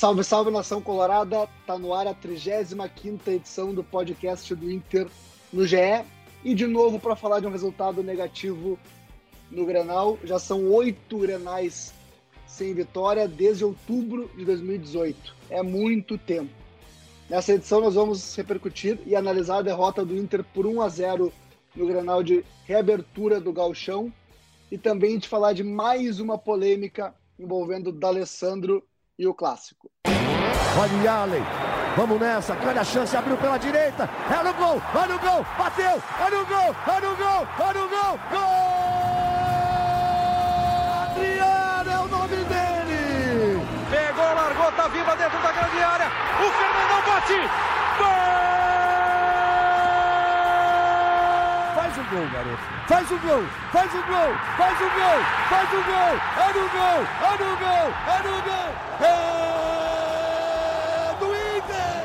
Salve, salve nação colorada! Tá no ar a 35 edição do podcast do Inter no GE. E de novo para falar de um resultado negativo no Grenal. Já são oito Grenais sem vitória desde outubro de 2018. É muito tempo. Nessa edição nós vamos repercutir e analisar a derrota do Inter por 1 a 0 no Grenal de reabertura do Galchão e também de falar de mais uma polêmica envolvendo D'Alessandro e o clássico. Olha o Allen, vamos nessa, grande a chance, abriu pela direita, é no gol, olha o gol, bateu, olha o gol, olha o gol, olha o gol, gol! Adriano é o nome dele! Pegou, largou, tá viva dentro da grande área, o Fernandão bate, gol! Faz o gol, garoto. Faz o gol, faz o gol, faz o gol, faz o gol. É no gol, é no gol, é no gol. É do Inter.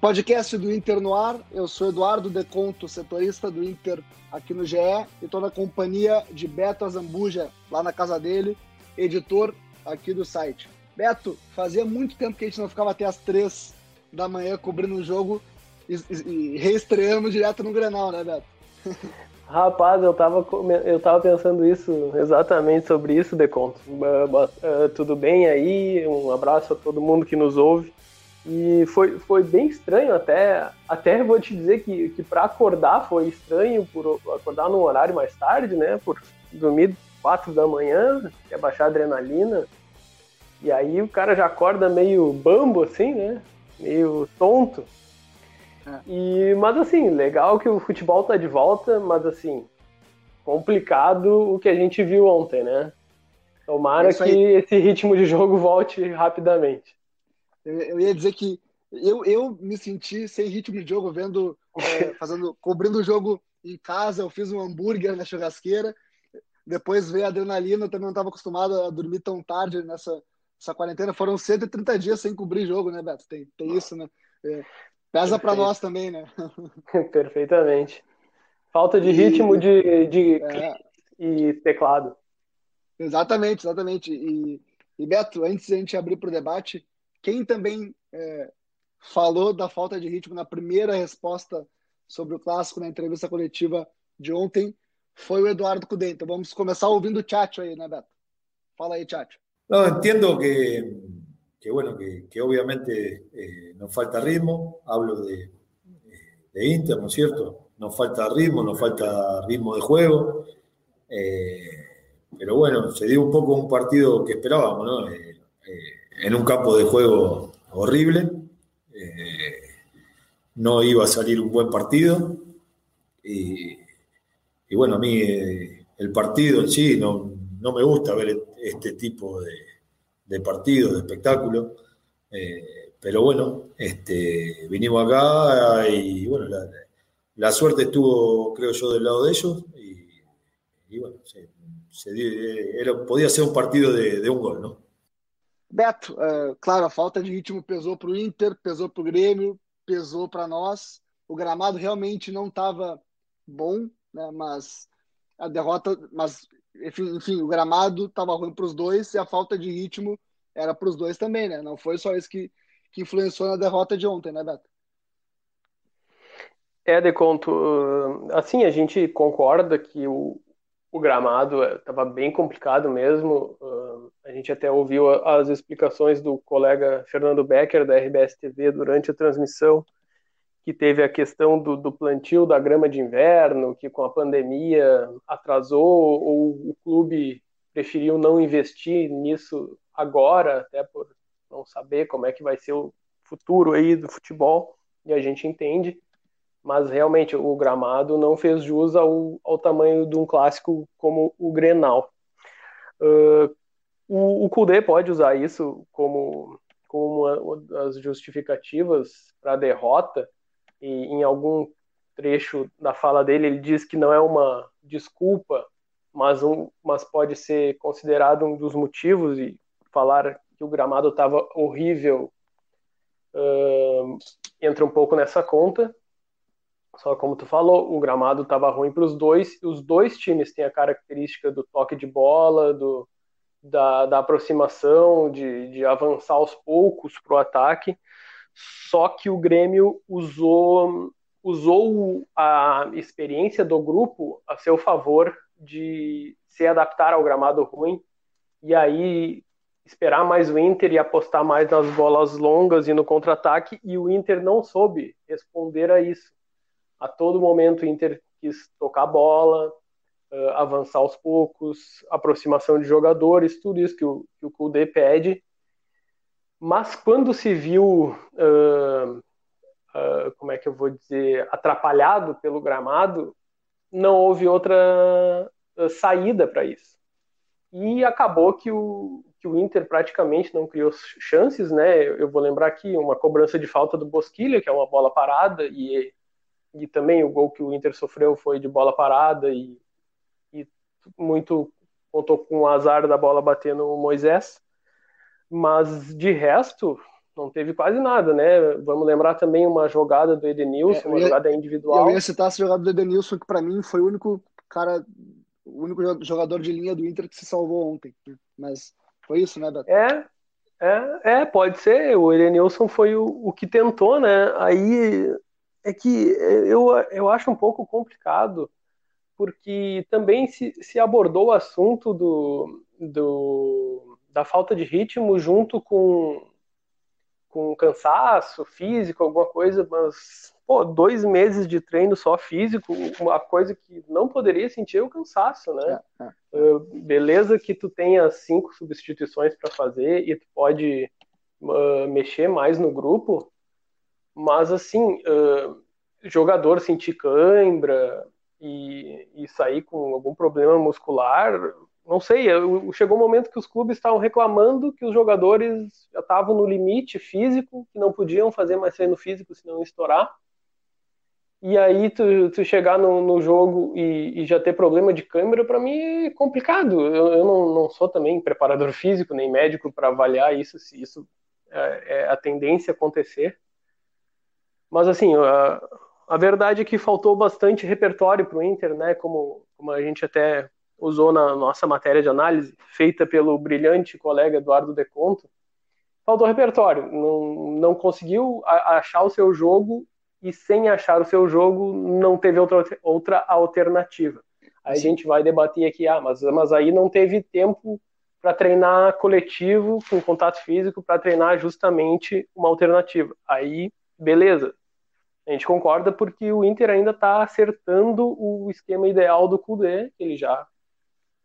Podcast do Inter no ar. Eu sou Eduardo Deconto, setorista do Inter aqui no GE e estou na companhia de Beto Azambuja, lá na casa dele, editor aqui do site. Beto, fazia muito tempo que a gente não ficava até as três da manhã cobrindo o jogo e, e reestreamos direto no Grenal, né, Beto? Rapaz, eu tava, eu tava pensando isso, exatamente sobre isso, Deconto. Uh, tudo bem aí? Um abraço a todo mundo que nos ouve. E foi, foi bem estranho até, até vou te dizer que, que para acordar foi estranho, por acordar num horário mais tarde, né, por dormir quatro da manhã, quer baixar a adrenalina, e aí o cara já acorda meio bambo assim, né, meio tonto, e, mas assim, legal que o futebol tá de volta, mas assim, complicado o que a gente viu ontem, né? Tomara é que esse ritmo de jogo volte rapidamente. Eu, ia dizer que eu, eu me senti sem ritmo de jogo, vendo, é, fazendo, cobrindo o jogo em casa, eu fiz um hambúrguer na churrasqueira, depois veio a adrenalina, eu também não estava acostumado a dormir tão tarde nessa, nessa quarentena. Foram 130 dias sem cobrir jogo, né, Beto? Tem, tem isso, né? É, Pesa para nós também, né? Perfeitamente. Falta de ritmo e, de, de é, e teclado. Exatamente, exatamente. E, e, Beto, antes de a gente abrir para o debate, quem também é, falou da falta de ritmo na primeira resposta sobre o clássico na entrevista coletiva de ontem foi o Eduardo Cudê. Então vamos começar ouvindo o Tchatcho aí, né, Beto? Fala aí, Tchatcho. Não, entendo que que bueno, que, obviamente eh, nos falta ritmo, hablo de, de, Inter, ¿no es cierto? Nos falta ritmo, nos falta ritmo de juego, eh, pero bueno, se dio un poco un partido que esperábamos, ¿no? Eh, en un campo de juego horrible, no iba a salir un buen partido, y, bueno, a mí el partido en sí no, no me gusta ver este tipo de de partido, de espectáculo. Eh, pero bueno, este, vinimos acá y bueno, la, suerte estuvo, creo yo, del lado de ellos y, bueno, se, era, podía ser un partido de, un gol, ¿no? Beto, uh, claro, a falta de ritmo pesou para o Inter, pesou para o Grêmio, pesou para nós. O gramado realmente não estava bom, né, mas a derrota, mas enfim, o gramado estava ruim para os dois e a falta de ritmo era para os dois também, né? Não foi só isso que, que influenciou na derrota de ontem, né, Beto? É, de conto, assim, a gente concorda que o, o gramado estava bem complicado mesmo. A gente até ouviu as explicações do colega Fernando Becker, da RBS TV, durante a transmissão, que teve a questão do, do, plantio da grama de inverno, que com a pandemia atrasou, ou o clube preferiu não investir nisso agora, até por não saber como é que vai ser o futuro aí do futebol, e a gente entende, mas realmente o gramado não fez jus ao, ao tamanho de um clássico como o Grenal. Uh, o, Kudê pode usar isso como, como uma, uma das justificativas para a derrota, e em algum trecho da fala dele ele diz que não é uma desculpa, mas, um, mas pode ser considerado um dos motivos e falar que o gramado estava horrível uh, entra um pouco nessa conta. Só como tu falou, o gramado estava ruim para os dois. Os dois times têm a característica do toque de bola, do, da, da aproximação, de, de avançar aos poucos para o ataque. Só que o Grêmio usou, usou a experiência do grupo a seu favor de se adaptar ao gramado ruim e aí esperar mais o Inter e apostar mais nas bolas longas e no contra-ataque, e o Inter não soube responder a isso. A todo momento o Inter quis tocar a bola, uh, avançar aos poucos, aproximação de jogadores, tudo isso que o, que o Kudê pede. Mas quando se viu, uh, uh, como é que eu vou dizer, atrapalhado pelo gramado, não houve outra saída para isso. E acabou que o, que o Inter praticamente não criou chances, né? Eu vou lembrar aqui uma cobrança de falta do Bosquilha, que é uma bola parada, e, e também o gol que o Inter sofreu foi de bola parada e, e muito contou com o azar da bola bater no Moisés. Mas de resto, não teve quase nada, né? Vamos lembrar também uma jogada do Edenilson, é, uma jogada individual. Eu ia citar essa jogada do Edenilson, que para mim foi o único cara, o único jogador de linha do Inter que se salvou ontem. Né? Mas foi isso, né, Beto? É, é, é, pode ser. O Edenilson foi o, o que tentou, né? Aí é que eu, eu acho um pouco complicado, porque também se, se abordou o assunto do, do, da falta de ritmo junto com, com cansaço físico, alguma coisa, mas pô, dois meses de treino só físico, uma coisa que não poderia sentir é o cansaço, né? É, é. Uh, beleza que tu tenha cinco substituições para fazer e tu pode uh, mexer mais no grupo, mas assim, uh, jogador sentir cãibra e, e sair com algum problema muscular, não sei, chegou um momento que os clubes estavam reclamando que os jogadores já estavam no limite físico, que não podiam fazer mais treino físico senão estourar e aí tu, tu chegar no, no jogo e, e, já ter problema de câmera, para mim é complicado. Eu, eu não, não, sou também preparador físico nem médico para avaliar isso, se isso é, é, a tendência acontecer. Mas assim, a, a verdade é que faltou bastante repertório para o Inter, né? Como, como a gente até usou na nossa matéria de análise, feita pelo brilhante colega Eduardo Deconto. Faltou repertório, não, não conseguiu achar o seu jogo e sem achar o seu jogo não teve outra, outra alternativa. Aí a gente vai debater aqui, ah, mas, mas aí não teve tempo para treinar coletivo, com contato físico, para treinar justamente uma alternativa. Aí, beleza. A gente concorda porque o Inter ainda está acertando o esquema ideal do Kudê, ele já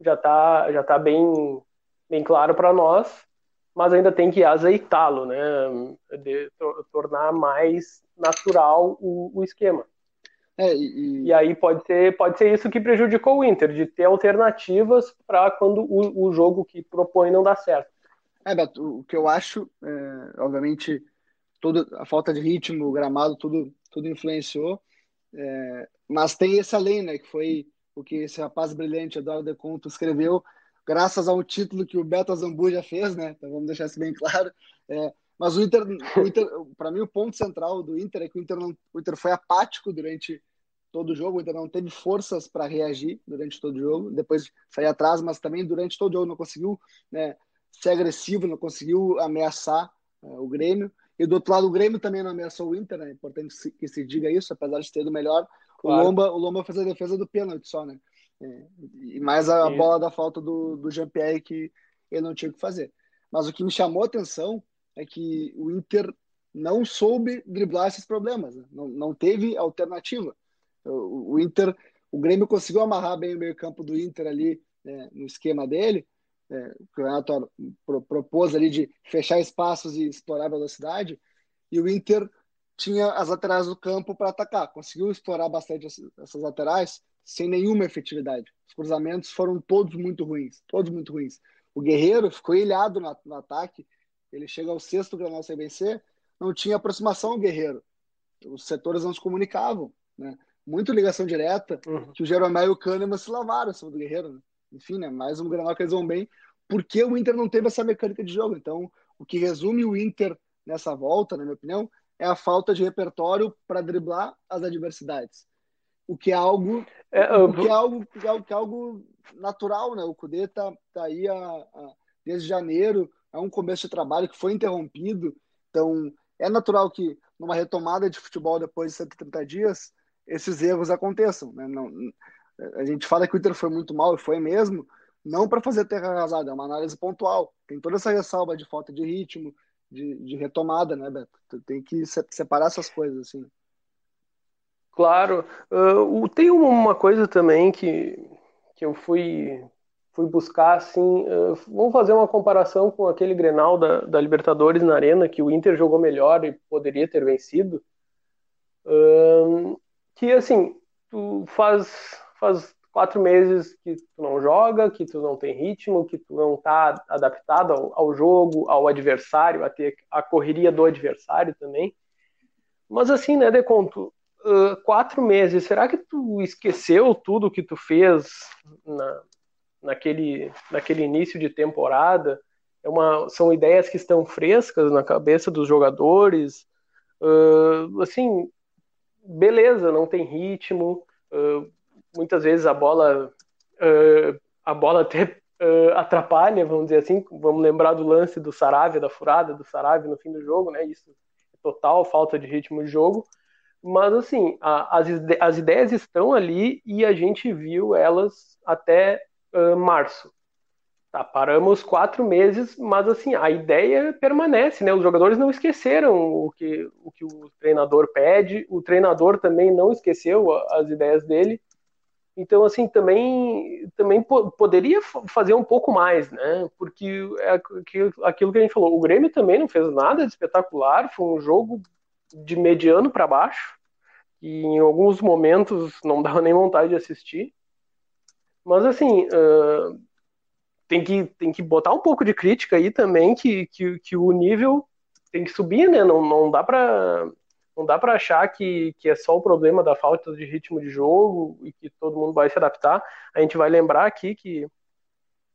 já está já tá bem, bem claro para nós, mas ainda tem que azeitá-lo, né? De, tornar mais natural o, o esquema. É, e... e... aí pode ser, pode ser isso que prejudicou o Inter, de ter alternativas para quando o, o jogo que propõe não dá certo. É, Beto, o que eu acho, é, obviamente, tudo, a falta de ritmo, o gramado, tudo, tudo influenciou, é, mas tem esse além, né, que foi o que esse rapaz brilhante, Eduardo De Conto, escreveu, graças ao título que o Beto Zambuja fez, né, então vamos deixar isso bem claro, é, mas o Inter, Inter para mim, o ponto central do Inter é que o Inter, não, o Inter foi apático durante todo o jogo, o Inter não teve forças para reagir durante todo o jogo, depois sair atrás, mas também durante todo o jogo não conseguiu né, ser agressivo, não conseguiu ameaçar uh, o Grêmio. E do outro lado, o Grêmio também não ameaçou o Inter, né? É importante que se diga isso, apesar de ter do melhor. Claro. O, Lomba, o Lomba fez a defesa do pênalti só, né? É, e mais a, bola da falta do, do Jean-Pierre que ele não tinha o que fazer. Mas o que me chamou a atenção é que o Inter não soube driblar esses problemas, né? não, não teve alternativa. O, o, Inter, o Grêmio conseguiu amarrar bem o meio-campo do Inter ali né, no esquema dele. É, o Renato pro, propôs ali de fechar espaços e explorar velocidade, e o Inter tinha as laterais do campo para atacar, conseguiu explorar bastante essas laterais sem nenhuma efetividade. Os cruzamentos foram todos muito ruins, todos muito ruins. O Guerreiro ficou ilhado no, no ataque, ele chega ao sexto Granal sem vencer, não tinha aproximação ao Guerreiro. Os setores não se comunicavam, né? Muito ligação direta, uhum. que o Jeromel e o Kahneman se lavaram em cima do Guerreiro. Né? Enfim, né? mais um Granal que eles vão bem, porque o Inter não teve essa mecânica de jogo. Então, o que resume o Inter nessa volta, na minha opinião, é a falta de repertório para driblar as adversidades. O que é algo, é, eu... o que é algo, que é que é algo natural, né? O Cudê tá, tá aí a, a desde janeiro, é um começo de trabalho que foi interrompido, então é natural que numa retomada de futebol depois de 130 dias, esses erros aconteçam. Né? Não, a gente fala que o Inter foi muito mal, e foi mesmo, não para fazer terra arrasada, é uma análise pontual. Tem toda essa ressalva de falta de ritmo, de, de retomada, né, Beto? Tu tem que separar essas coisas, assim. Claro. Uh, tem uma coisa também que, que eu fui, fui buscar, assim, uh, vamos fazer uma comparação com aquele Grenal da, da Libertadores na Arena, que o Inter jogou melhor e poderia ter vencido. Uh, que, assim, tu faz, faz quatro meses que tu não joga, que tu não tem ritmo, que tu não está adaptado ao, ao, jogo, ao adversário, a ter a correria do adversário também. Mas assim, né, Deconto, uh, quatro meses, será que tu esqueceu tudo que tu fez na, naquele, naquele início de temporada? É uma, são ideias que estão frescas na cabeça dos jogadores. Uh, assim, beleza, não tem ritmo. Uh, muitas vezes a bola uh, a bola até uh, atrapalha, vamos dizer assim. Vamos lembrar do lance do Saravia, da furada do Saravia no fim do jogo, né? Isso é total falta de ritmo de jogo. Mas assim, a, as, as ideias estão ali e a gente viu elas até uh, março. Tá, paramos quatro meses, mas assim, a ideia permanece, né? Os jogadores não esqueceram o que, o que o treinador pede, o treinador também não esqueceu as ideias dele, então, assim, também, também poderia fazer um pouco mais, né? Porque é aquilo que a gente falou, o Grêmio também não fez nada de espetacular, foi um jogo de mediano para baixo, e em alguns momentos não dava nem vontade de assistir. Mas, assim, uh, tem, que, tem que botar um pouco de crítica aí também, que, que, que o nível tem que subir, né? Não, não dá para não dá para achar que, que é só o problema da falta de ritmo de jogo e que todo mundo vai se adaptar. A gente vai lembrar aqui que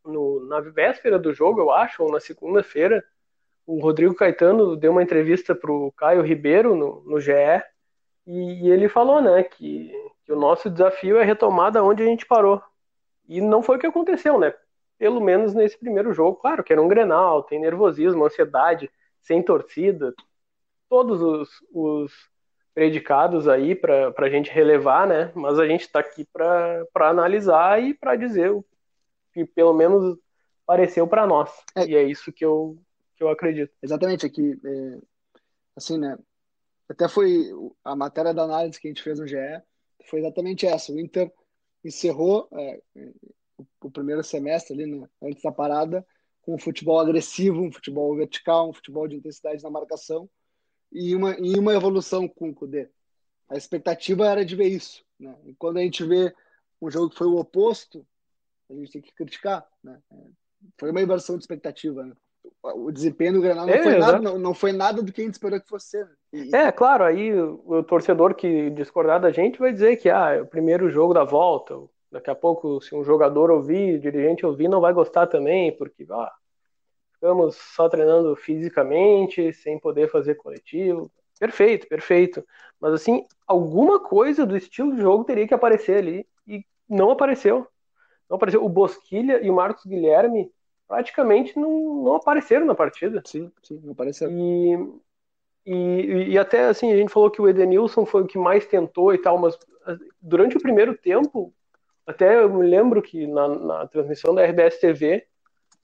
no, na véspera do jogo, eu acho, ou na segunda-feira, o Rodrigo Caetano deu uma entrevista para o Caio Ribeiro no, no GE e, e, ele falou né, que, que o nosso desafio é retomar da onde a gente parou. E não foi o que aconteceu, né? Pelo menos nesse primeiro jogo. Claro que era um grenal, tem nervosismo, ansiedade, sem torcida, todos os, os predicados aí para a gente relevar, né? Mas a gente está aqui para analisar e para dizer o que pelo menos pareceu para nós. É. E é isso que eu, que eu acredito. Exatamente, aqui, é, assim, né? Até foi a matéria da análise que a gente fez no GE, foi exatamente essa. O Inter encerrou é, o, o, primeiro semestre ali, né, antes da parada, com um futebol agressivo, um futebol vertical, um futebol de intensidade na marcação, e uma, e uma evolução com o Kudê. A expectativa era de ver isso. Né? E quando a gente vê um jogo que foi o oposto, a gente tem que criticar. Né? Foi uma inversão de expectativa. Né? O desempenho do Granal não, é, foi nada, não, não, foi nada do que a gente esperou que fosse. Né? E... É, claro, aí o, o, torcedor que discordar da gente vai dizer que ah, é o primeiro jogo da volta. Daqui a pouco, se um jogador ouvir, dirigente ouvir, não vai gostar também, porque ah, ficamos só treinando fisicamente, sem poder fazer coletivo. Perfeito, perfeito. Mas assim, alguma coisa do estilo de jogo teria que aparecer ali e não apareceu. Não apareceu. O Bosquilha e o Marcos Guilherme praticamente não, não apareceram na partida. Sim, sim, não apareceram. E, e, e até assim, a gente falou que o Edenilson foi o que mais tentou e tal, mas ah, durante o primeiro tempo, até eu me lembro que na, na transmissão da RBS TV,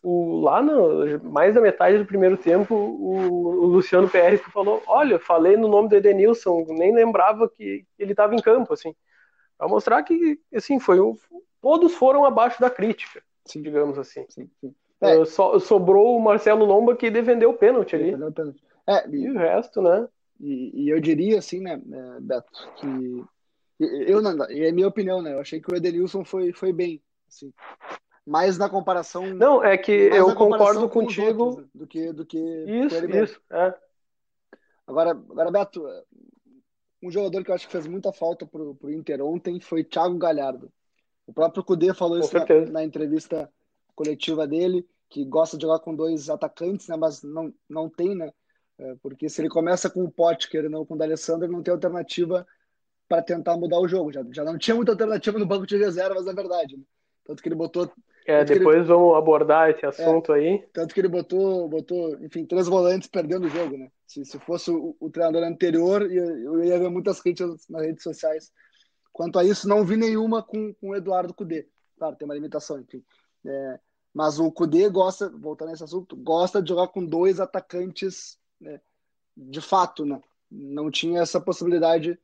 o, lá no, mais da metade do primeiro tempo, o, o Luciano PR falou: Olha, falei no nome do Edenilson, nem lembrava que ele estava em campo, assim, para mostrar que, assim, foi um, todos foram abaixo da crítica, sim. digamos assim. Sim, sim. É. Uh, so, sobrou o Marcelo Lomba que defendeu o pênalti ali. O pênalti. É, e, e, o resto, né? E, e, eu diria assim, né, né Beto, que eu não, e é minha opinião, né? Eu achei que o Edenilson foi, foi bem, assim mais na comparação. Não, é que eu concordo contigo. Outros, do que, do que isso, isso, é. Agora, agora, Beto, um jogador que eu acho que fez muita falta pro, pro Inter ontem foi Thiago Galhardo. O próprio Cudê falou com isso na, na, entrevista coletiva dele, que gosta de jogar com dois atacantes, né, mas não, não tem, né? É, porque se ele começa com o Potker e não com o D'Alessandro, ele não tem alternativa para tentar mudar o jogo. Já, já não tinha muita alternativa no banco de reservas, na verdade. Né? Tanto que ele botou É, depois ele, vamos abordar esse assunto é, aí. Tanto que ele botou, botou, enfim, três volantes perdendo o jogo, né? Se, se fosse o, o treinador anterior, eu, eu ia ver muitas críticas nas redes sociais. Quanto a isso, não vi nenhuma com, com o Eduardo Cudê. Claro, tem uma limitação, enfim. É, mas o Cudê gosta, voltando nesse assunto, gosta de jogar com dois atacantes né, de fato, né? Não tinha essa possibilidade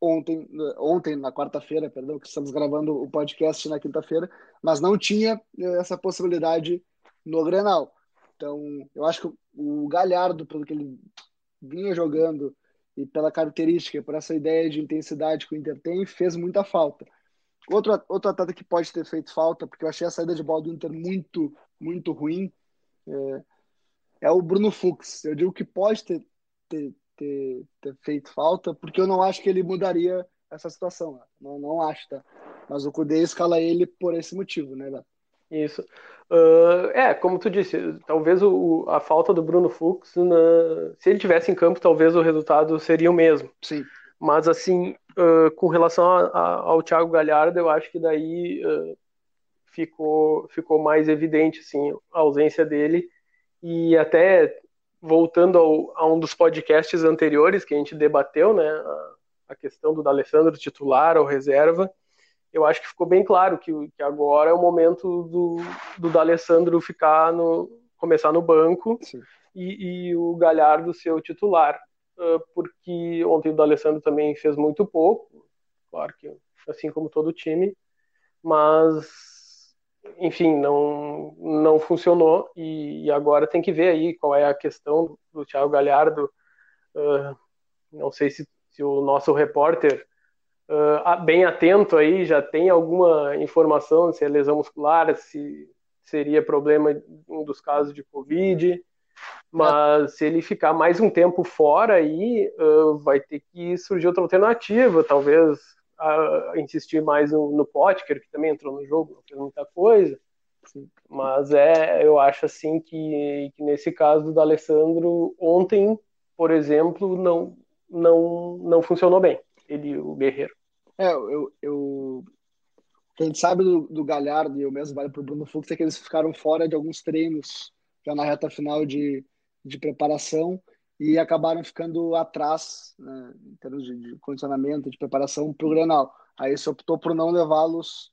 ontem, ontem na quarta-feira, perdão, que estamos gravando o podcast na quinta-feira, mas não tinha eh, essa possibilidade no Grenal. Então, eu acho que o Galhardo, pelo que ele vinha jogando e pela característica, por essa ideia de intensidade que o Inter tem, fez muita falta. Outro, outro atleta que pode ter feito falta, porque eu achei a saída de bola do Inter muito, muito ruim, é, é o Bruno Fux. Eu digo que pode ter, ter, ter, ter, feito falta, porque eu não acho que ele mudaria essa situação. Né? Não, não acho, tá? Mas o Kudê escala ele por esse motivo, né, Beto? Isso. Uh, é, como tu disse, talvez o, a falta do Bruno Fux, na, se ele tivesse em campo, talvez o resultado seria o mesmo. Sim. Mas, assim, uh, com relação a, a, ao Thiago Galhardo, eu acho que daí uh, ficou, ficou mais evidente assim, a ausência dele. E até voltando ao, a um dos podcasts anteriores que a gente debateu, né, a, a questão do D'Alessandro titular ou reserva, eu acho que ficou bem claro que, que agora é o momento do, do D'Alessandro ficar no começar no banco e, e, o Galhardo ser o titular, uh, porque ontem o D'Alessandro também fez muito pouco, claro que assim como todo o time, mas enfim, não, não funcionou e, e, agora tem que ver aí qual é a questão do Thiago Galhardo. Uh, não sei se, se, o nosso repórter, uh, bem atento aí, já tem alguma informação se é lesão muscular, se seria problema em um dos casos de Covid. Mas se ele ficar mais um tempo fora aí, uh, vai ter que surgir outra alternativa, talvez a, insistir mais no, no Potker, que também entrou no jogo, não fez muita coisa. Mas é, eu acho assim que, que nesse caso do Alessandro, ontem, por exemplo, não, não, não funcionou bem, ele, o Guerreiro. É, eu, eu gente sabe do, do Galhardo e eu mesmo vale para o Bruno Fux é que eles ficaram fora de alguns treinos já na reta final de, de preparação e acabaram ficando atrás né, em termos de, de condicionamento, de preparação para o Grenal. Aí se optou por não levá-los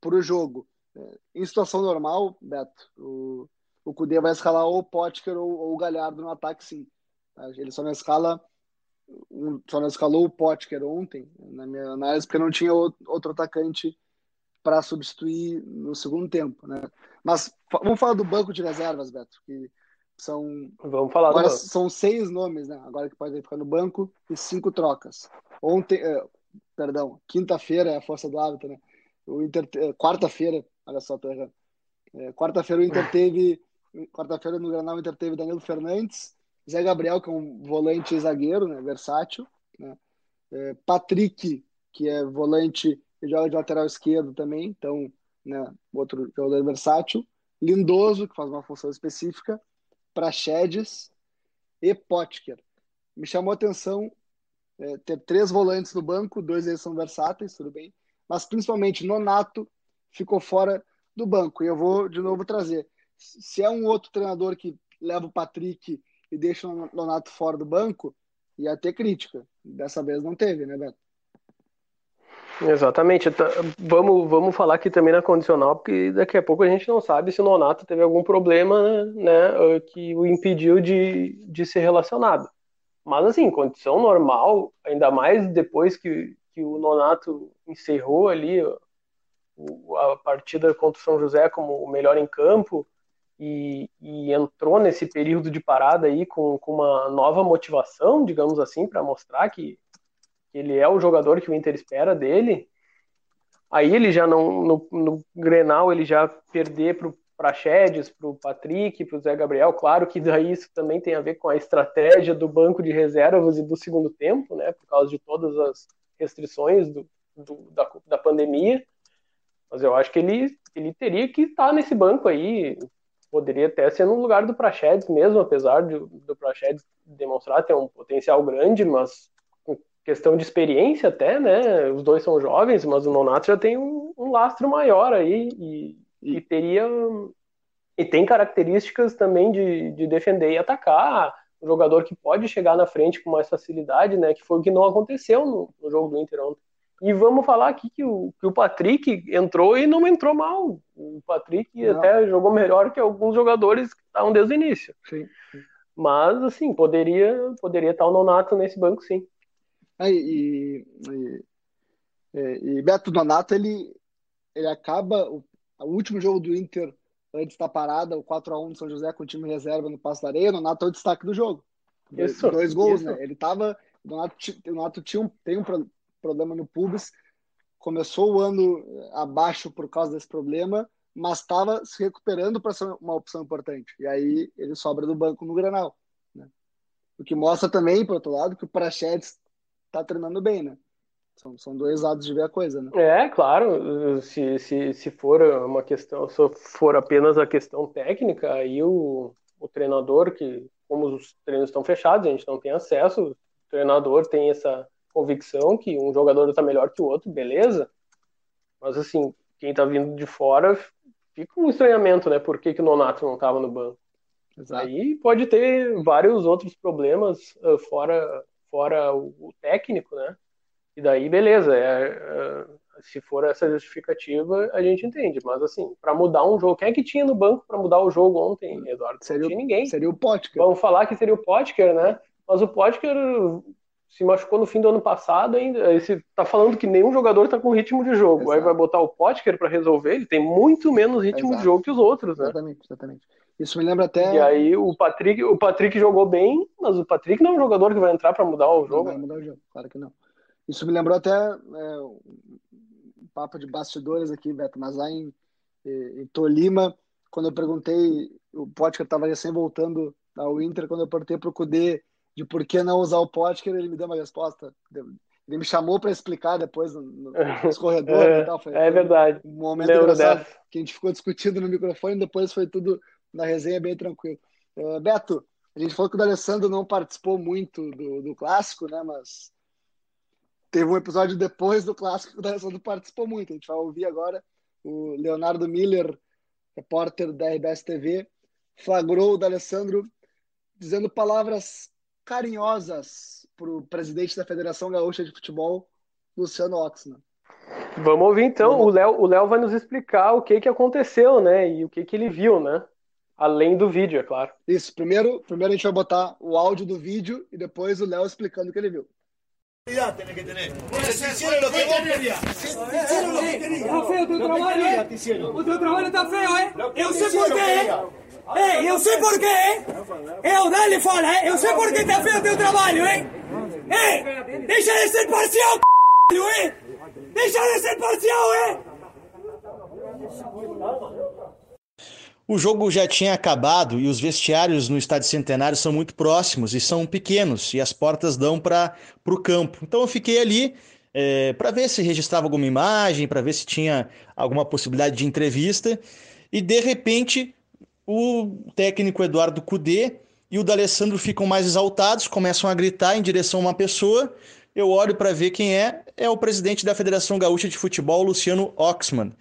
para o jogo. É, em situação normal, Beto, o, o Cudê vai escalar ou o Potker ou, ou, o Galhardo no ataque, sim. Tá? Ele só não escala um, só não escalou o Potker ontem, na minha análise, porque não tinha outro atacante para substituir no segundo tempo, né? Mas vamos falar do banco de reservas, Beto, que são. Vamos falar agora são seis nomes, né? Agora que pode ficar no banco e cinco trocas. Ontem, eh, perdão, quinta-feira é a força do hábito, né? O Inter, eh, quarta-feira, olha só, tô errando. É, quarta-feira o Inter teve, quarta-feira no Granal o Inter teve Danilo Fernandes, Zé Gabriel que é um volante zagueiro, né? Versátil, né? É, Patrick que é volante e joga de lateral esquerdo também, então, né? Outro jogador versátil. Lindoso que faz uma função específica Praxedes e Potker. Me chamou a atenção é, ter três volantes no banco, dois deles são versáteis, tudo bem, mas principalmente Nonato ficou fora do banco. E eu vou de novo trazer. Se é um outro treinador que leva o Patrick e deixa o Nonato fora do banco, ia ter crítica. Dessa vez não teve, né, Beto? Exatamente. Vamos, vamos falar aqui também na condicional, porque daqui a pouco a gente não sabe se o Nonato teve algum problema né, que o impediu de, de ser relacionado. Mas, assim, condição normal, ainda mais depois que, que o Nonato encerrou ali a partida contra o São José como o melhor em campo e, e entrou nesse período de parada aí com, com uma nova motivação, digamos assim, para mostrar que ele é o jogador que o Inter espera dele, aí ele já não, no, no Grenal, ele já perder para o Praxedes, para o Patrick, para o Zé Gabriel, claro que daí isso também tem a ver com a estratégia do banco de reservas e do segundo tempo, né, por causa de todas as restrições do, do da, da pandemia, mas eu acho que ele, ele teria que estar nesse banco aí, poderia até ser no lugar do Praxedes mesmo, apesar de, do Praxedes demonstrar ter um potencial grande, mas questão de experiência até, né? Os dois são jovens, mas o Nonato já tem um, um lastro maior aí e, e, teria e tem características também de, de defender e atacar. Um jogador que pode chegar na frente com mais facilidade, né? Que foi o que não aconteceu no, no jogo do Inter ontem. E vamos falar aqui que o, que o Patrick entrou e não entrou mal. O Patrick não. até jogou melhor que alguns jogadores que estavam desde o início. Sim. Mas, assim, poderia, poderia estar o Nonato nesse banco, sim. É, e, e, e, Beto Donato, ele, ele acaba o, o, último jogo do Inter antes da parada, o 4x1 do São José com o time reserva no Passo da Areia, o Donato é o destaque do jogo. Isso, dois gols, isso. né? Ele tava. O Donato, o Donato tinha um, tem um problema no pubis, começou o ano abaixo por causa desse problema, mas estava se recuperando para ser uma opção importante. E aí ele sobra do banco no Granal. Né? O que mostra também, por outro lado, que o Prachedes tá treinando bem, né? São, são dois lados de ver a coisa, né? É, claro. Se, se, se for uma questão, se for apenas a questão técnica, aí o, o treinador, que como os treinos estão fechados, a gente não tem acesso, o treinador tem essa convicção que um jogador está melhor que o outro, beleza. Mas assim, quem está vindo de fora fica um estranhamento, né? Por que, que o Nonato não estava no banco? Exato. Aí pode ter vários outros problemas uh, fora fora o, o técnico, né? E daí, beleza, é, é, se for essa justificativa, a gente entende. Mas, assim, para mudar um jogo, quem é que tinha no banco para mudar o jogo ontem, Eduardo? Seria não tinha ninguém. Seria o Potker. Vamos falar que seria o Potker, né? Mas o Potker se machucou no fim do ano passado ainda. Você tá falando que nenhum jogador tá com ritmo de jogo. Exato. Aí vai botar o Potker para resolver, ele tem muito menos ritmo Exato. de jogo que os outros, né? Exatamente, exatamente. Isso me lembra até. E aí o Patrick, o Patrick jogou bem, mas o Patrick não é um jogador que vai entrar para mudar o jogo. Não vai mudar o jogo, claro que não. Isso me lembrou até é, um papo de bastidores aqui, Beto, mas lá em, em Tolima, quando eu perguntei, o Potker estava recém voltando ao Inter, quando eu perguntei para o Cudê de por que não usar o Potker, ele me deu uma resposta. Ele me chamou para explicar depois no, no, nos corredores é, e tal. Foi, é verdade. Um momento Lembro engraçado dessa. que a gente ficou discutindo no microfone, depois foi tudo na resenha bem tranquilo. Uh, Beto, a gente falou que o D'Alessandro não participou muito do, do clássico, né? Mas teve um episódio depois do clássico que o D'Alessandro participou muito. A gente vai ouvir agora o Leonardo Miller, repórter da RBS TV, flagrou o D'Alessandro dizendo palavras carinhosas para o presidente da Federação Gaúcha de Futebol, Luciano Oxman. Vamos ouvir então. Vamos. O Léo, o Léo vai nos explicar o que, que aconteceu, né? E o que, que ele viu, né? Além do vídeo, é claro. Isso, primeiro, primeiro a gente vai botar o áudio do vídeo e depois o Léo explicando o que ele viu. Está feo tu trabalho? O teu trabalho está? Eu sei por quê, eh? eu sei por quê, eh? Eu, dá-lhe fora, eh? Eu sei por que está feio o teu trabalho, eh? Ei, deixa de ser parcial, eh? Deixa de ser parcial, eh? O jogo já tinha acabado e os vestiários no Estádio Centenário são muito próximos e são pequenos e as portas dão para o campo. Então eu fiquei ali é, para ver se registrava alguma imagem, para ver se tinha alguma possibilidade de entrevista. E de repente o técnico Eduardo Cudê e o D'Alessandro ficam mais exaltados, começam a gritar em direção a uma pessoa. Eu olho para ver quem é, é o presidente da Federação Gaúcha de Futebol, Luciano Oxman.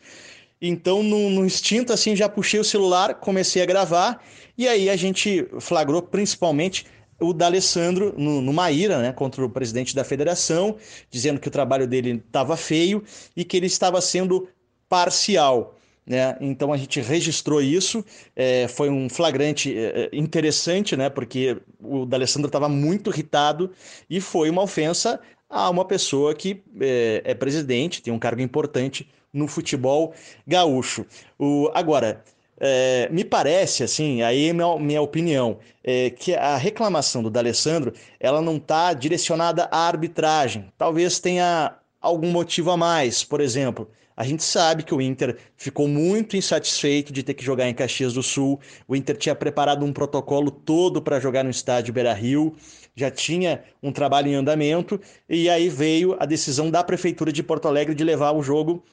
Então, no, no, instinto, assim, já puxei o celular, comecei a gravar, e aí a gente flagrou principalmente o D'Alessandro no, no Maíra, né, contra o presidente da federação, dizendo que o trabalho dele estava feio e que ele estava sendo parcial. Né? Então a gente registrou isso, é, foi um flagrante é, interessante, né? porque o D'Alessandro estava muito irritado e foi uma ofensa a uma pessoa que é, é presidente, tem um cargo importante no futebol gaúcho. O, agora, é, me parece, assim, aí é minha, minha opinião, é, que a reclamação do D'Alessandro, ela não está direcionada à arbitragem. Talvez tenha algum motivo a mais. Por exemplo, a gente sabe que o Inter ficou muito insatisfeito de ter que jogar em Caxias do Sul. O Inter tinha preparado um protocolo todo para jogar no estádio Beira-Rio, já tinha um trabalho em andamento, e aí veio a decisão da Prefeitura de Porto Alegre de levar o jogo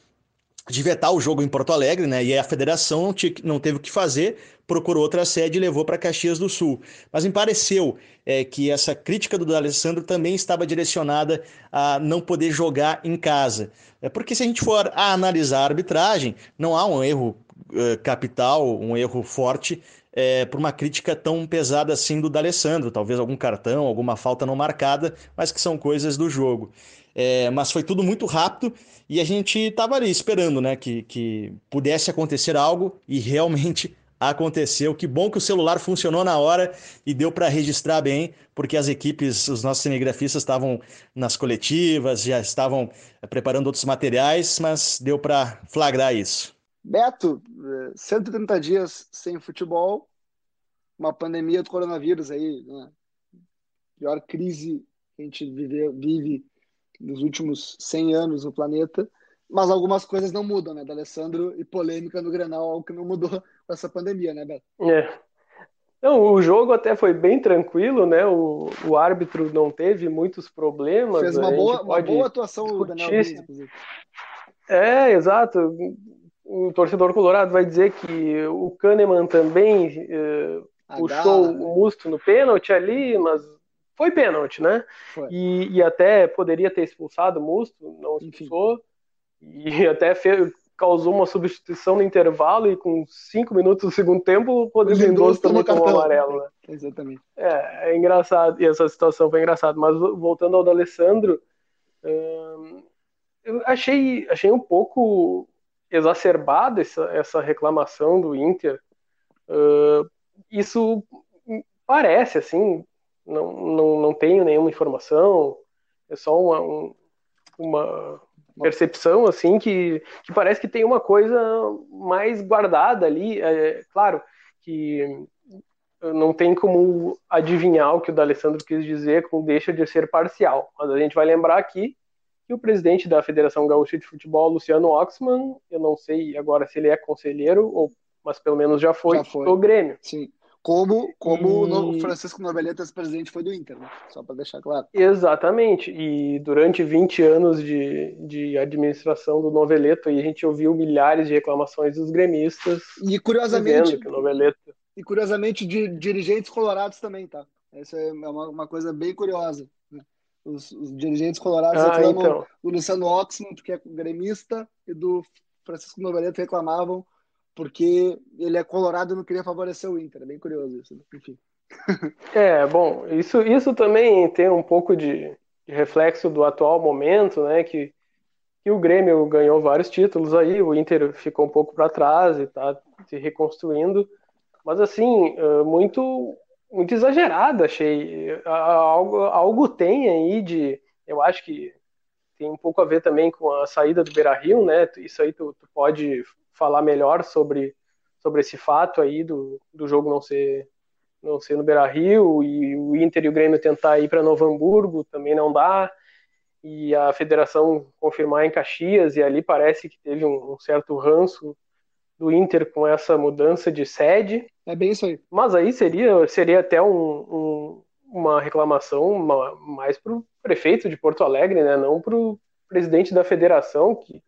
de vetar o jogo em Porto Alegre, né? E a federação não, tinha, não teve o que fazer, procurou outra sede e levou para Caxias do Sul. Mas me pareceu é, que essa crítica do D'Alessandro também estava direcionada a não poder jogar em casa. É porque se a gente for a analisar a arbitragem, não há um erro é, capital, um erro forte é, por uma crítica tão pesada assim do D'Alessandro, talvez algum cartão, alguma falta não marcada, mas que são coisas do jogo. É, mas foi tudo muito rápido e a gente estava ali esperando né, que, que pudesse acontecer algo e realmente aconteceu. Que bom que o celular funcionou na hora e deu para registrar bem, porque as equipes, os nossos cinegrafistas estavam nas coletivas, já estavam preparando outros materiais, mas deu para flagrar isso. Beto, 130 é, dias sem futebol, uma pandemia do coronavírus aí, né? pior crise que a gente vive, vive nos últimos 100 anos no planeta, mas algumas coisas não mudam, né, da Alessandro e polêmica no Grenal, algo que não mudou com essa pandemia, né, Beto? É. Não, o jogo até foi bem tranquilo, né? O, o árbitro não teve muitos problemas. Fez uma, boa, uma boa atuação o Daniel inclusive. É, exato. O torcedor colorado vai dizer que o Kahneman também eh, puxou o Musto no pênalti ali, mas foi pênalti, né? E, e, até poderia ter expulsado o Musto, não expulsou. E até fez, causou uma substituição no intervalo e com cinco minutos do segundo tempo o Rodrigo Lindoso também tomou amarelo, né? Exatamente. É, é engraçado, e essa situação foi engraçada. Mas voltando ao D'Alessandro, hum, eu achei, achei um pouco exacerbada essa, essa reclamação do Inter. Uh, isso parece, assim, não, não, não tenho nenhuma informação, é só uma, um, uma percepção assim que, que parece que tem uma coisa mais guardada ali. É, claro que não tem como adivinhar o que o D'Alessandro quis dizer com deixa de ser parcial, mas a gente vai lembrar aqui que o presidente da Federação Gaúcha de Futebol, Luciano Oxman, eu não sei agora se ele é conselheiro, ou, mas pelo menos já foi, já foi. do Grêmio. Sim. Como, como e... o Francisco Norbeletas, presidente, foi do Inter, né? só para deixar claro. Exatamente, e durante 20 anos de, de administração do Noveleto, a gente ouviu milhares de reclamações dos gremistas. E curiosamente, que o Noveleto... e curiosamente de dirigentes colorados também, tá? Essa é uma, uma coisa bem curiosa. Né? Os, os, dirigentes colorados ah, reclamam então. do Luciano Oxman, porque é gremista, e do Francisco Noveleto reclamavam porque ele é colorado e não queria favorecer o Inter. É bem curioso isso, né? enfim. É, bom, isso, isso também tem um pouco de, de reflexo do atual momento, né? Que, que o Grêmio ganhou vários títulos aí, o Inter ficou um pouco para trás e está se reconstruindo. Mas assim, muito muito exagerado, achei. Algo, algo tem aí de. Eu acho que tem um pouco a ver também com a saída do Beira Rio, né? Isso aí tu, tu pode falar melhor sobre, sobre esse fato aí do, do jogo não ser não ser no Beira Rio e o Inter e o Grêmio tentar ir para Novo Hamburgo também não dá e a federação confirmar em Caxias e ali parece que teve um, um certo ranço do Inter com essa mudança de sede. É bem isso aí. Mas aí seria seria até um, um, uma reclamação uma, mais para o prefeito de Porto Alegre, né? Não para o presidente da federação que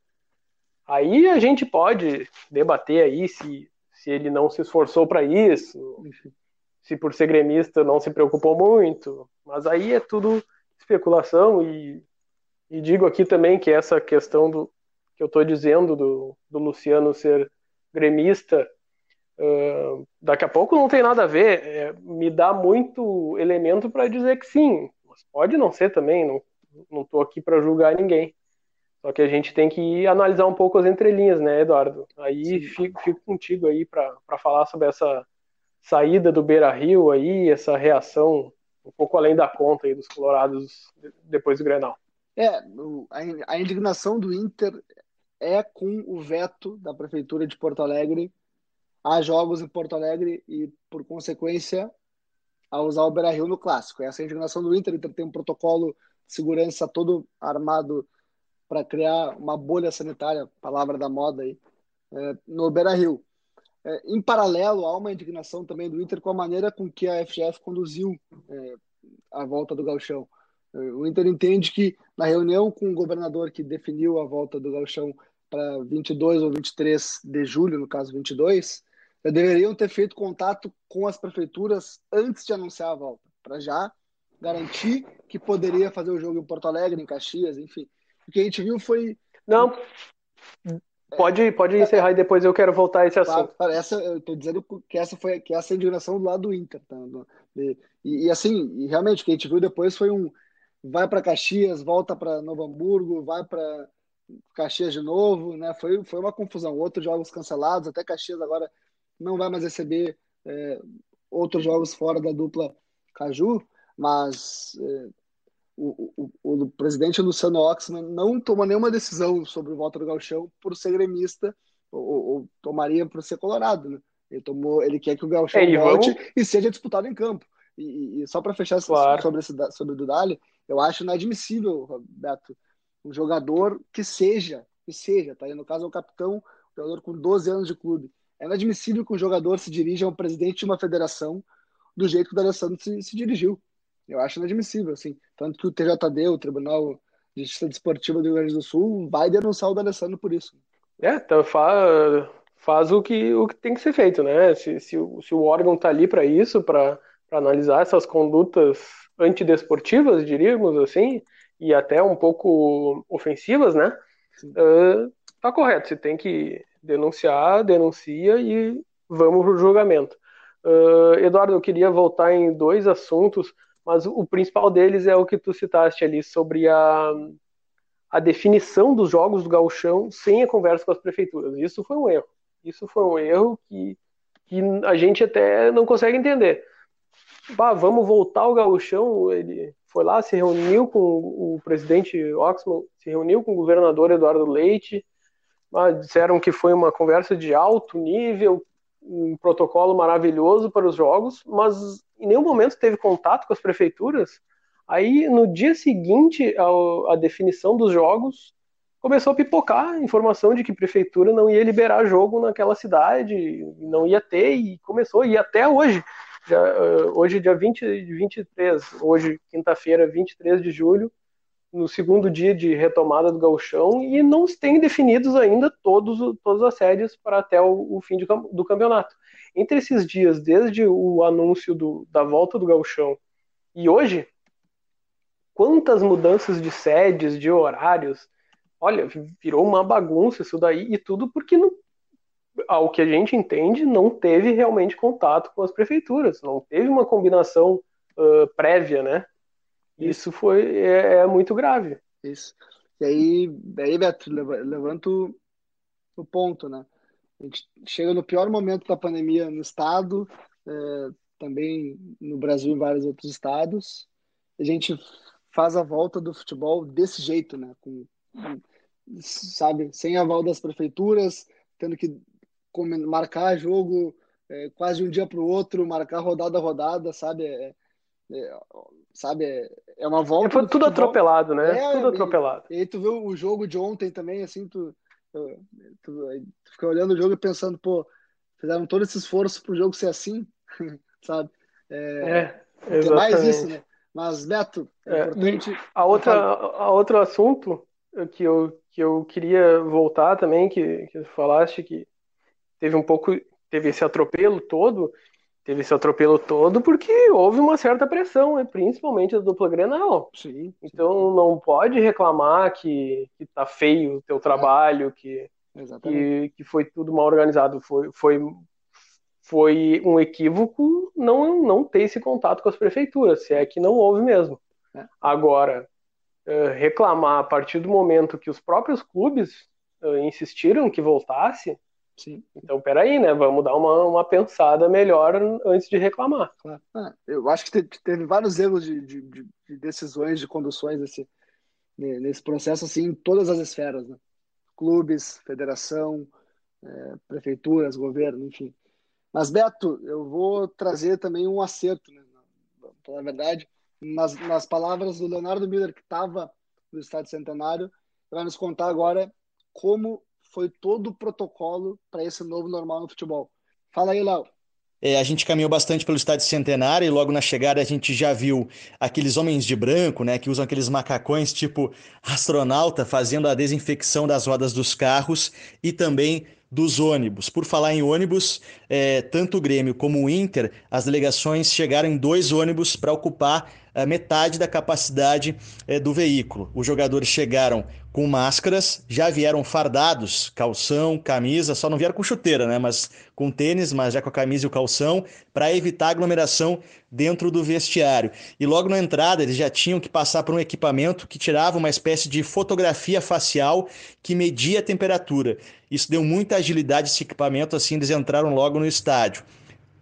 Aí a gente pode debater aí se, se ele não se esforçou para isso, se por ser gremista não se preocupou muito, mas aí é tudo especulação e, e digo aqui também que essa questão do que eu estou dizendo do, do Luciano ser gremista uh, daqui a pouco não tem nada a ver, é, me dá muito elemento para dizer que sim, mas pode não ser também, não estou aqui para julgar ninguém. Só que a gente tem que analisar um pouco as entrelinhas, né, Eduardo? Aí fico, fico, contigo aí para falar sobre essa saída do Beira Rio aí, essa reação um pouco além da conta aí dos Colorados depois do Grenal. É, a indignação do Inter é com o veto da Prefeitura de Porto Alegre a jogos em Porto Alegre e, por consequência, a usar o Beira Rio no clássico. Essa é a indignação do Inter. O Inter tem um protocolo de segurança todo armado para criar uma bolha sanitária, palavra da moda aí, é, no Beira Rio. É, em paralelo, há uma indignação também do Inter com a maneira com que a FGF conduziu é, a volta do Galchão. É, o Inter entende que na reunião com o governador que definiu a volta do Galchão para 22 ou 23 de julho, no caso 22, já deveriam ter feito contato com as prefeituras antes de anunciar a volta, para já garantir que poderia fazer o jogo em Porto Alegre, em Caxias, enfim. O que a gente viu foi. Não. Pode, pode encerrar e depois eu quero voltar a esse assunto. Claro, essa, eu estou dizendo que essa foi que essa é a indignação do lado do Inter. Tá? E, e, assim, e realmente, o que a gente viu depois foi um. Vai para Caxias, volta para Novo Hamburgo, vai para Caxias de novo, né? Foi, foi uma confusão. Outros jogos cancelados, até Caxias agora não vai mais receber é, outros jogos fora da dupla Caju, mas é, o, o, o, presidente Luciano Oxman não tomou nenhuma decisão sobre o voto do Galchão por ser gremista ou, ou tomaria por ser colorado, né? Ele tomou, ele quer que o Galchão é, volte vamos... e seja disputado em campo. E, e só para fechar claro. sobre, esse, sobre o Dudali, eu acho inadmissível, Roberto, um jogador que seja, que seja, tá aí no caso é o capitão, um jogador com 12 anos de clube. É inadmissível que um jogador se dirija ao presidente de uma federação do jeito que o D'Alessandro se, se dirigiu. Eu acho inadmissível, assim. Tanto que o TJD, o Tribunal de Justiça Desportiva do Rio Grande do Sul, vai denunciar o D'Alessandro por isso. É, então faz, faz o, que, o que tem que ser feito, né? Se, se, se o órgão está ali para isso, para analisar essas condutas antidesportivas, diríamos assim, e até um pouco ofensivas, né? Uh, tá correto, você tem que denunciar, denuncia e vamos pro julgamento. Uh, Eduardo, eu queria voltar em dois assuntos, mas o principal deles é o que tu citaste ali sobre a, a definição dos jogos do gauchão sem a conversa com as prefeituras. Isso foi um erro. Isso foi um erro que, que a gente até não consegue entender. Bah, vamos voltar ao gauchão, ele foi lá, se reuniu com o presidente Oxman, se reuniu com o governador Eduardo Leite, disseram que foi uma conversa de alto nível, um protocolo maravilhoso para os jogos, mas em nenhum momento teve contato com as prefeituras. Aí, no dia seguinte à definição dos jogos, começou a pipocar a informação de que prefeitura não ia liberar jogo naquela cidade, não ia ter, e começou, e até hoje, já, hoje dia 20, 23, hoje quinta-feira, 23 de julho, no segundo dia de retomada do gauchão e não tem definidos ainda todos, todas as séries para até o, o fim de, do campeonato. Entre esses dias, desde o anúncio do, da volta do gauchão e hoje, quantas mudanças de sedes, de horários, olha, virou uma bagunça isso daí, e tudo porque, não, ao que a gente entende, não teve realmente contato com as prefeituras, não teve uma combinação uh, prévia, né? Isso foi é, é, muito grave. Isso. E aí, aí Beto, levanto o ponto, né? A gente chega no pior momento da pandemia no estado, é, também no Brasil em vários outros estados. A gente faz a volta do futebol desse jeito, né? Com, sabe, sem aval das prefeituras, tendo que marcar jogo é, quase um dia para o outro, marcar rodada a rodada, sabe? É, é, sabe? É, uma volta. É, foi tudo atropelado, né? É, tudo atropelado. E, e aí tu viu o jogo de ontem também, assim, tu, tu, tu, tu fica olhando o jogo e pensando, pô, fizeram todo esse esforço pro jogo ser assim, sabe? É, é mais isso, né? Mas, Beto, é, é importante. A outra, a outro assunto que eu, que eu queria voltar também, que, que falaste que teve um pouco, teve esse atropelo todo, teve esse atropelo todo porque houve uma certa pressão, né? principalmente da dupla Grenal. Sim, Então não pode reclamar que, que tá feio o teu trabalho, que, que, que, foi tudo mal organizado. Foi, foi, foi um equívoco não, não ter esse contato com as prefeituras, se é que não houve mesmo. É. Agora, eh, reclamar a partir do momento que os próprios clubes eh, insistiram que voltasse, Sim. Então, peraí, né? Vamos dar uma, uma pensada melhor antes de reclamar. Claro. Ah, eu acho que teve, vários erros de, de, de, decisões, de conduções nesse, nesse processo, assim, em todas as esferas, né? Clubes, federação, é, prefeituras, governo, enfim. Mas, Beto, eu vou trazer também um acerto, né? Na verdade, nas, nas palavras do Leonardo Miller, que estava no Estádio Centenário, vai nos contar agora como foi todo o protocolo para esse novo normal no futebol. Fala aí, Léo. é, a gente caminhou bastante pelo estádio Centenário e logo na chegada a gente já viu aqueles homens de branco, né, que usam aqueles macacões tipo astronauta fazendo a desinfecção das rodas dos carros e também dos ônibus. Por falar em ônibus, é, tanto o Grêmio como o Inter, as delegações chegaram em dois ônibus para ocupar a metade da capacidade é, do veículo. Os jogadores chegaram com máscaras, já vieram fardados, calção, camisa, só não vieram com chuteira, né? Mas com tênis, mas já com a camisa e o calção, para evitar aglomeração dentro do vestiário. E logo na entrada, eles já tinham que passar por um equipamento que tirava uma espécie de fotografia facial que media a temperatura. Isso deu muita agilidade esse equipamento, assim eles entraram logo no estádio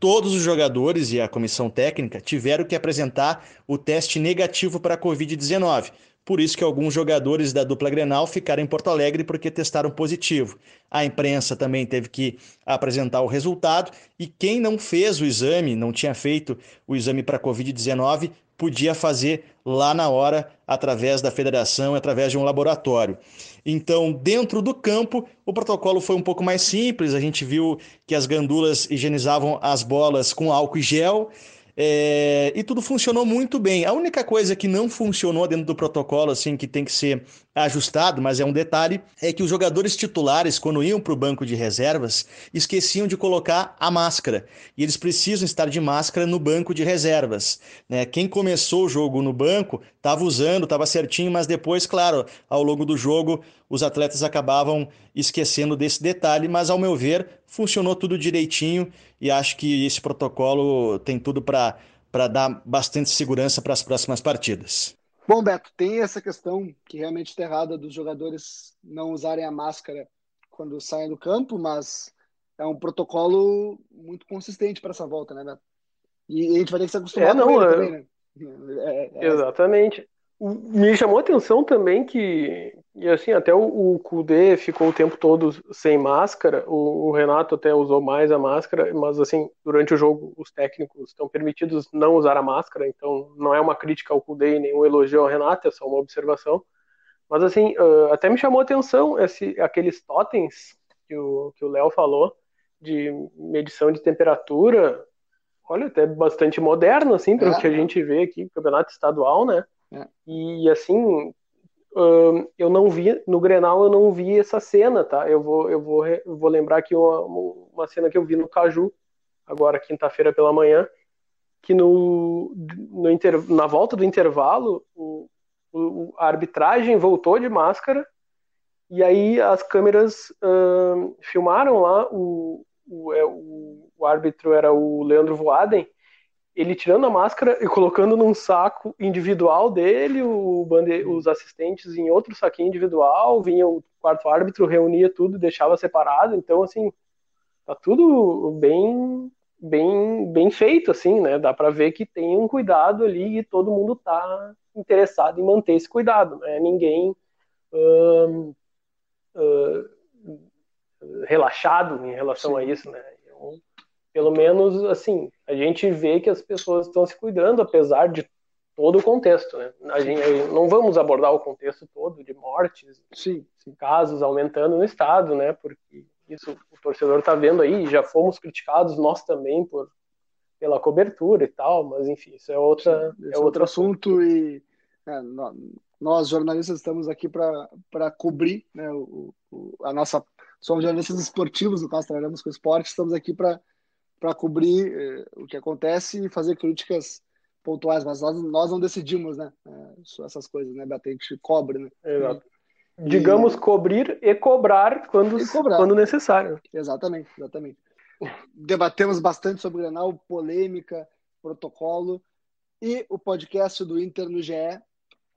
todos os jogadores e a comissão técnica tiveram que apresentar o teste negativo para a Covid-19. Por isso que alguns jogadores da dupla Grenal ficaram em Porto Alegre porque testaram positivo. A imprensa também teve que apresentar o resultado e quem não fez o exame, não tinha feito o exame para Covid-19, podia fazer lá na hora através da federação, através de um laboratório. Então, dentro do campo, o protocolo foi um pouco mais simples. A gente viu que as gandulas higienizavam as bolas com álcool e gel. É, e tudo funcionou muito bem. A única coisa que não funcionou dentro do protocolo, assim, que tem que ser ajustado, mas é um detalhe, é que os jogadores titulares, quando iam para o banco de reservas, esqueciam de colocar a máscara. E eles precisam estar de máscara no banco de reservas. Né? Quem começou o jogo no banco estava usando, estava certinho, mas depois, claro, ao longo do jogo, os atletas acabavam esquecendo desse detalhe, mas ao meu ver, funcionou tudo direitinho e acho que esse protocolo tem tudo para dar bastante segurança para as próximas partidas. Bom, Beto, tem essa questão que realmente está errada dos jogadores não usarem a máscara quando saem do campo, mas é um protocolo muito consistente para essa volta, né, Beto? E a gente vai ter que se acostumar é, não, com ele é... também, né? É, é... Exatamente. Me chamou a atenção também que, e assim, até o, o Kudê ficou o tempo todo sem máscara, o, o, Renato até usou mais a máscara, mas assim, durante o jogo os técnicos estão permitidos não usar a máscara, então não é uma crítica ao Kudê e nenhum elogio ao Renato, é só uma observação. Mas assim, uh, até me chamou a atenção esse, aqueles totens que o que o Léo falou, de medição de temperatura, olha, até bastante moderno, assim, pelo é. que a gente vê aqui, campeonato estadual, né? É. E assim, eu não vi no Grenal eu não vi essa cena, tá? Eu vou eu vou, eu vou lembrar aqui uma, uma cena que eu vi no Caju agora quinta-feira pela manhã, que no, no inter, na volta do intervalo o, o, a arbitragem voltou de máscara e aí as câmeras filmaram lá o, o, é, o, o árbitro era o Leandro Voaden ele tirando a máscara e colocando num saco individual dele, o bande... os assistentes em outro saquinho individual, vinha o quarto árbitro, reunia tudo, deixava separado, então assim, tá tudo bem bem bem feito assim, né? Dá para ver que tem um cuidado ali e todo mundo tá interessado em manter esse cuidado, né? Ninguém uh, relaxado em relação Sim. a isso, né? Pelo menos assim, a gente vê que as pessoas estão se cuidando, apesar de todo o contexto, né? A gente, não vamos abordar o contexto todo de mortes, sim, sim. casos aumentando no estado, né? Porque isso o torcedor está vendo aí, já fomos criticados nós também por pela cobertura e tal, mas enfim, isso é outra sim, é, é outro assunto, e é, nós jornalistas estamos aqui para cobrir, né? O, o, a nossa somos jornalistas esportivos, no caso trabalhamos com esporte, estamos aqui para para cobrir eh, o que acontece e fazer críticas pontuais, mas nós, nós não decidimos, né? É, essas coisas, né, Beto? A gente cobre, né? Exato. E... Digamos cobrir e cobrar quando, e cobrar. quando necessário. Exatamente, exatamente. Debatemos bastante sobre o Grenal, polêmica, protocolo e o podcast do Inter no GE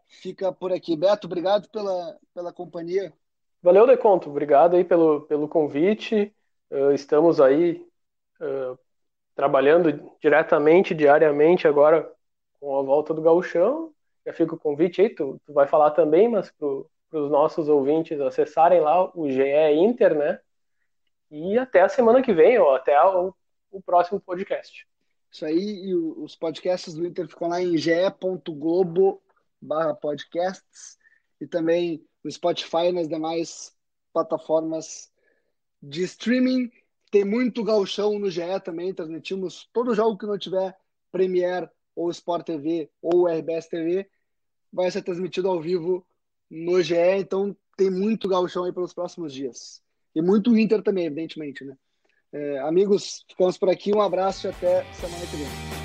fica por aqui. Beto, obrigado pela, pela companhia. Valeu, Deconto. Obrigado aí pelo, pelo convite. Uh, estamos aí trabalhando diretamente, diariamente agora com a volta do gauchão. Já fica o convite aí, tu, tu vai falar também, mas para os nossos ouvintes acessarem lá o GE Inter, né? E até a semana que vem, ou até o, o próximo podcast. Isso aí, e os podcasts do Inter ficam lá em ge.globo barra podcasts e também no Spotify e nas demais plataformas de streaming Tem muito galchão no GE também, transmitimos todo jogo que não tiver Premier ou Sport TV ou RBS TV, vai ser transmitido ao vivo no GE, então tem muito galchão aí pelos próximos dias. E muito Inter também, evidentemente, né? É, amigos, ficamos por aqui. Um abraço e até semana que vem.